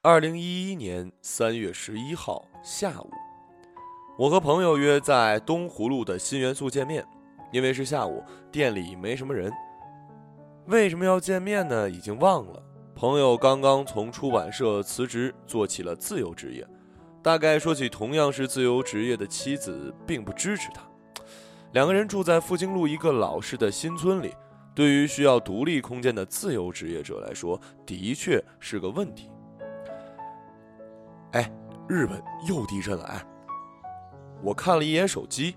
二零一一年三月十一号下午，我和朋友约在东湖路的新元素见面。因为是下午，店里没什么人。为什么要见面呢？已经忘了。朋友刚刚从出版社辞职，做起了自由职业。大概说起同样是自由职业的妻子，并不支持他。两个人住在复兴路一个老式的新村里，对于需要独立空间的自由职业者来说，的确是个问题。哎，日本又地震了！哎，我看了一眼手机。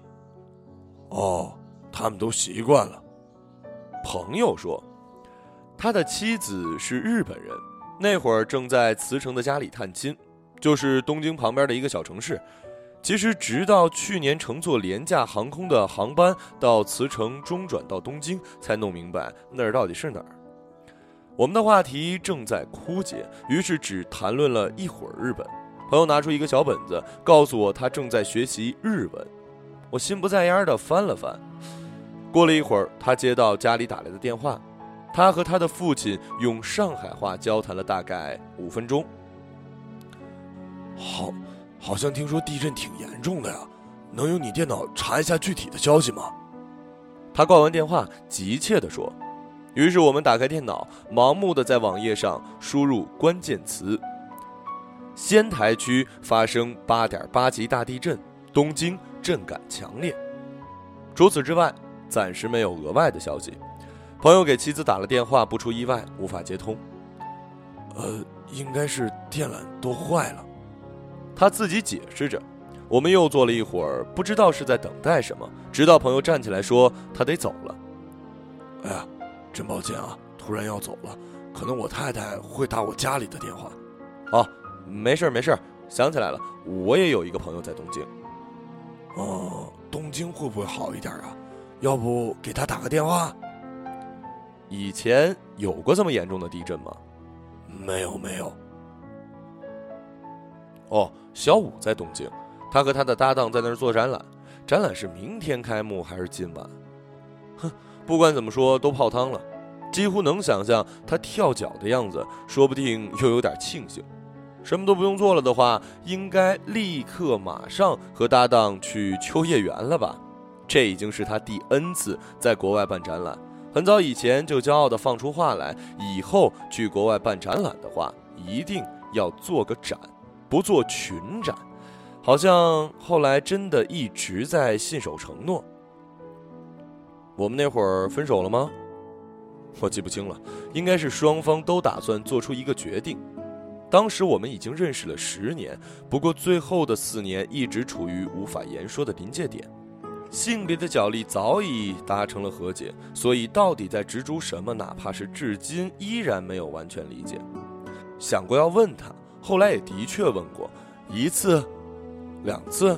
哦，他们都习惯了。朋友说，他的妻子是日本人，那会儿正在茨城的家里探亲，就是东京旁边的一个小城市。其实，直到去年乘坐廉价航空的航班到茨城中转到东京，才弄明白那儿到底是哪儿。我们的话题正在枯竭，于是只谈论了一会儿日本。朋友拿出一个小本子，告诉我他正在学习日文。我心不在焉地翻了翻。过了一会儿，他接到家里打来的电话，他和他的父亲用上海话交谈了大概五分钟。好，好像听说地震挺严重的呀，能用你电脑查一下具体的消息吗？他挂完电话，急切地说。于是我们打开电脑，盲目的在网页上输入关键词。仙台区发生八点八级大地震，东京震感强烈。除此之外，暂时没有额外的消息。朋友给妻子打了电话，不出意外无法接通。呃，应该是电缆都坏了。他自己解释着。我们又坐了一会儿，不知道是在等待什么，直到朋友站起来说他得走了。哎呀，真抱歉啊，突然要走了，可能我太太会打我家里的电话。哦。没事儿没事儿，想起来了，我也有一个朋友在东京。哦，东京会不会好一点啊？要不给他打个电话？以前有过这么严重的地震吗？没有没有。哦，小五在东京，他和他的搭档在那儿做展览，展览是明天开幕还是今晚？哼，不管怎么说都泡汤了，几乎能想象他跳脚的样子，说不定又有点庆幸。什么都不用做了的话，应该立刻马上和搭档去秋叶原了吧？这已经是他第 N 次在国外办展览。很早以前就骄傲地放出话来，以后去国外办展览的话，一定要做个展，不做群展。好像后来真的一直在信守承诺。我们那会儿分手了吗？我记不清了，应该是双方都打算做出一个决定。当时我们已经认识了十年，不过最后的四年一直处于无法言说的临界点，性别的角力早已达成了和解，所以到底在执着什么，哪怕是至今依然没有完全理解。想过要问他，后来也的确问过一次、两次，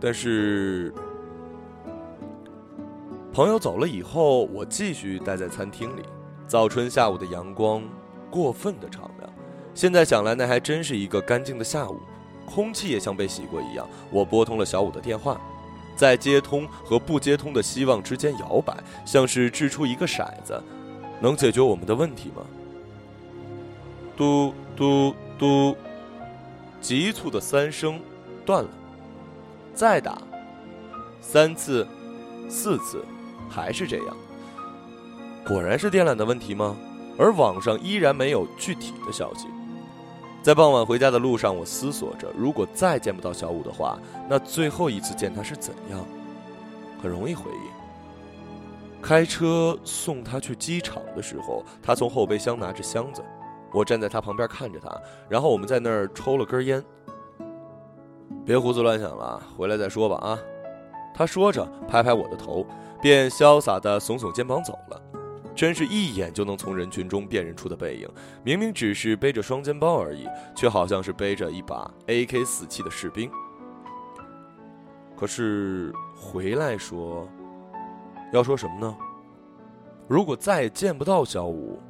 但是朋友走了以后，我继续待在餐厅里。早春下午的阳光过分的长。现在想来，那还真是一个干净的下午，空气也像被洗过一样。我拨通了小五的电话，在接通和不接通的希望之间摇摆，像是掷出一个骰子，能解决我们的问题吗？嘟嘟嘟，急促的三声，断了。再打，三次，四次，还是这样。果然是电缆的问题吗？而网上依然没有具体的消息。在傍晚回家的路上，我思索着，如果再见不到小五的话，那最后一次见他是怎样？很容易回忆。开车送他去机场的时候，他从后备箱拿着箱子，我站在他旁边看着他，然后我们在那儿抽了根烟。别胡思乱想了，回来再说吧啊！他说着，拍拍我的头，便潇洒地耸耸肩膀走了。真是一眼就能从人群中辨认出的背影，明明只是背着双肩包而已，却好像是背着一把 AK 四七的士兵。可是回来说，要说什么呢？如果再也见不到小五，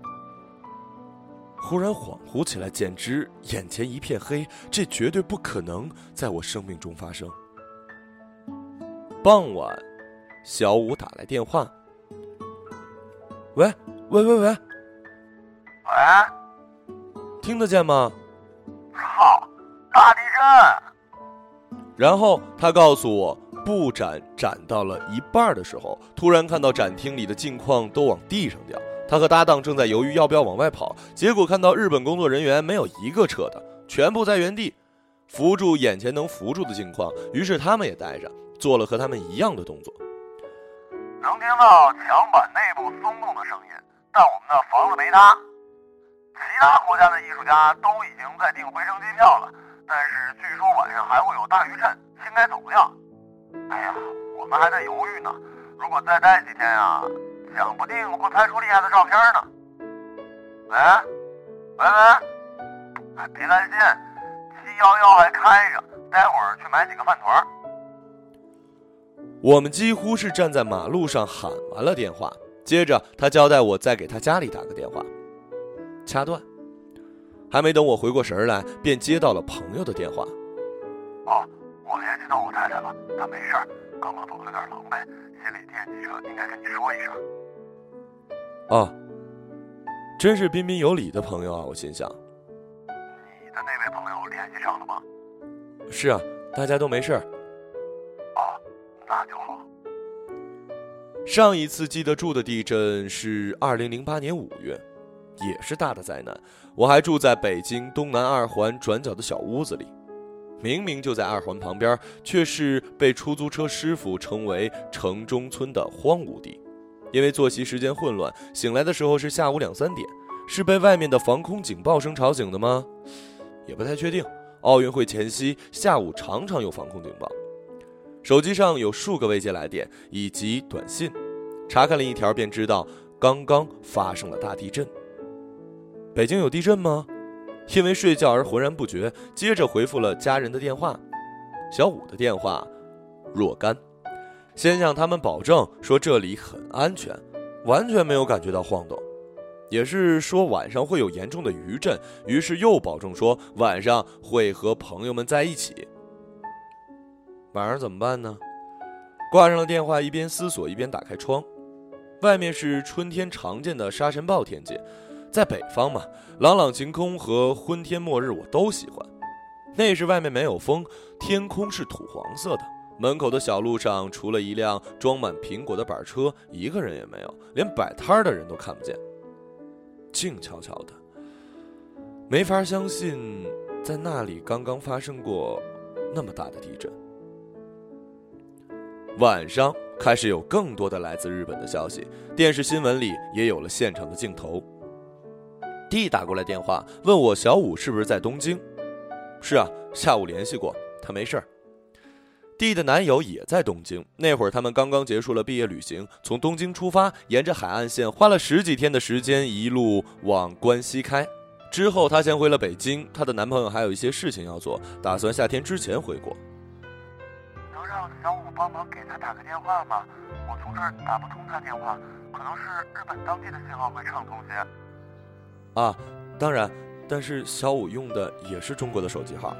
忽然恍惚起来，简直眼前一片黑，这绝对不可能在我生命中发生。傍晚，小五打来电话。喂喂喂喂，喂，听得见吗？操，大地震！然后他告诉我，布展展到了一半的时候，突然看到展厅里的镜框都往地上掉。他和搭档正在犹豫要不要往外跑，结果看到日本工作人员没有一个撤的，全部在原地扶住眼前能扶住的镜框。于是他们也待着，做了和他们一样的动作。能听到墙板内部松动的声音，但我们的房子没塌。其他国家的艺术家都已经在订回程机票了，但是据说晚上还会有大余震，应该走不掉。哎呀，我们还在犹豫呢，如果再待几天啊，讲不定会拍出厉害的照片呢。喂，喂喂，别担心，七幺幺还开着，待会儿去买几个饭团。我们几乎是站在马路上喊完了电话，接着他交代我再给他家里打个电话。掐断，还没等我回过神来，便接到了朋友的电话。哦，我联系到我太太了，她没事儿，刚刚走的有点狼狈，心里惦记着，应该跟你说一声。哦，真是彬彬有礼的朋友啊！我心想。你的那位朋友联系上了吗？是啊，大家都没事儿。那就好。上一次记得住的地震是二零零八年五月。也是大的灾难，我还住在北京东南二环转角的小屋子里，明明就在二环旁边，却是被出租车师傅称为城中村的荒芜地。因为作息时间混乱，醒来的时候是下午两三点，是被外面的防空警报声吵醒的吗？也不太确定。奥运会前夕下午常常有防空警报，手机上有数个未接来电以及短信，查看了一条便知道刚刚发生了大地震。北京有地震吗？因为睡觉而浑然不觉。接着回复了家人的电话，小五的电话若干，先向他们保证说这里很安全，完全没有感觉到晃动，也是说晚上会有严重的余震。于是又保证说晚上会和朋友们在一起。晚上怎么办呢？挂上了电话，一边思索一边打开窗，外面是春天常见的沙尘暴天气。在北方嘛，朗朗晴空和昏天末日我都喜欢。那时外面没有风，天空是土黄色的。门口的小路上，除了一辆装满苹果的板车，一个人也没有，连摆摊的人都看不见。静悄悄的，没法相信，在那里刚刚发生过那么大的地震。晚上开始有更多的来自日本的消息，电视新闻里也有了现场的镜头。弟打过来电话问我小五是不是在东京？是啊，下午联系过，他没事儿。弟的男友也在东京，那会儿他们刚刚结束了毕业旅行，从东京出发，沿着海岸线花了十几天的时间，一路往关西开。之后他先回了北京，她的男朋友还有一些事情要做，打算夏天之前回国。小五帮忙给他打个电话吗？我从这儿打不通他电话，可能是日本当地的信号会畅通些。啊，当然，但是小五用的也是中国的手机号。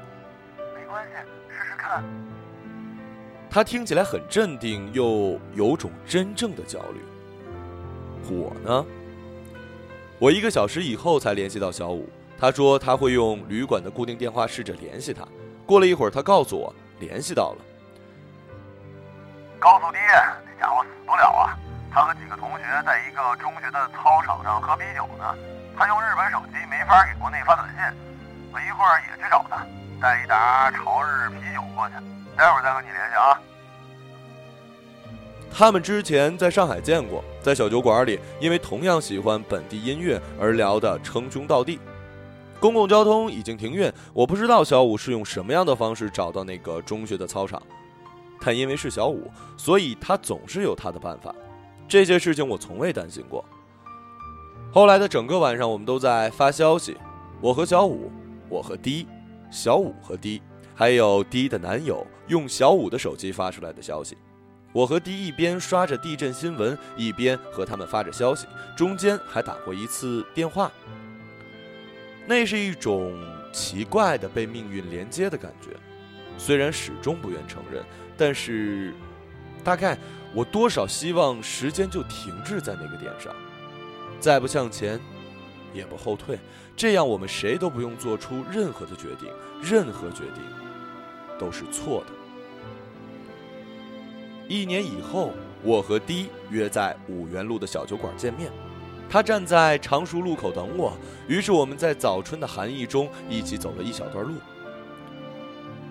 没关系，试试看。他听起来很镇定，又有种真正的焦虑。我呢？我一个小时以后才联系到小五，他说他会用旅馆的固定电话试着联系他。过了一会儿，他告诉我联系到了。告诉爹，那家伙死不了啊！他和几个同学在一个中学的操场上喝啤酒呢。他用日本手机没法给国内发短信，我一会儿也去找他，带一打朝日啤酒过去，待会儿再和你联系啊。他们之前在上海见过，在小酒馆里，因为同样喜欢本地音乐而聊得称兄道弟。公共交通已经停运，我不知道小五是用什么样的方式找到那个中学的操场，但因为是小五，所以他总是有他的办法。这些事情我从未担心过。后来的整个晚上，我们都在发消息。我和小五，我和 D，小五和 D，还有 D 的男友用小五的手机发出来的消息。我和 D 一边刷着地震新闻，一边和他们发着消息，中间还打过一次电话。那是一种奇怪的被命运连接的感觉，虽然始终不愿承认，但是，大概我多少希望时间就停滞在那个点上。再不向前，也不后退，这样我们谁都不用做出任何的决定，任何决定都是错的。一年以后，我和 D 约在五元路的小酒馆见面。他站在常熟路口等我，于是我们在早春的寒意中一起走了一小段路。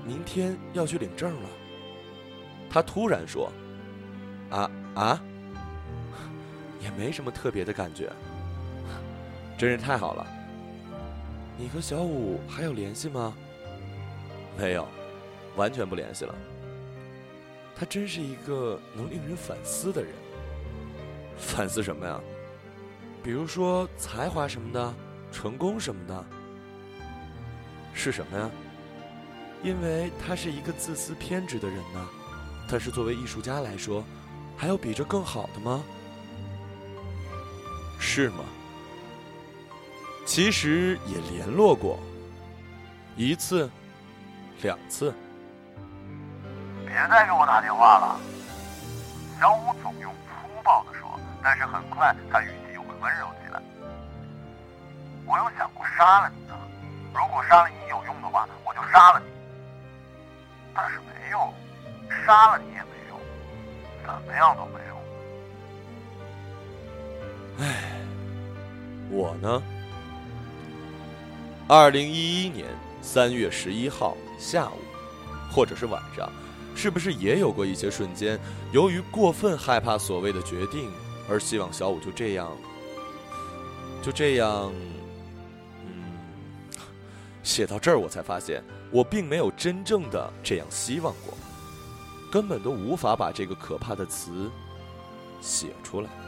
明天要去领证了，他突然说：“啊啊，也没什么特别的感觉，真是太好了。你和小五还有联系吗？没有，完全不联系了。他真是一个能令人反思的人。反思什么呀？比如说才华什么的，成功什么的，是什么呀？因为他是一个自私偏执的人呢。但是作为艺术家来说，还有比这更好的吗？是吗？其实也联络过，一次，两次。别再给我打电话了。小五总用粗暴的说，但是很快他语气又会温柔起来。我有想过杀了你的，如果杀了你有用的话，我就杀了你。杀了你也没用，怎么样都没用。唉，我呢？二零一一年三月十一号下午，或者是晚上，是不是也有过一些瞬间，由于过分害怕所谓的决定，而希望小五就这样，就这样？嗯，写到这儿，我才发现，我并没有真正的这样希望过，根本都无法把这个可怕的词写出来。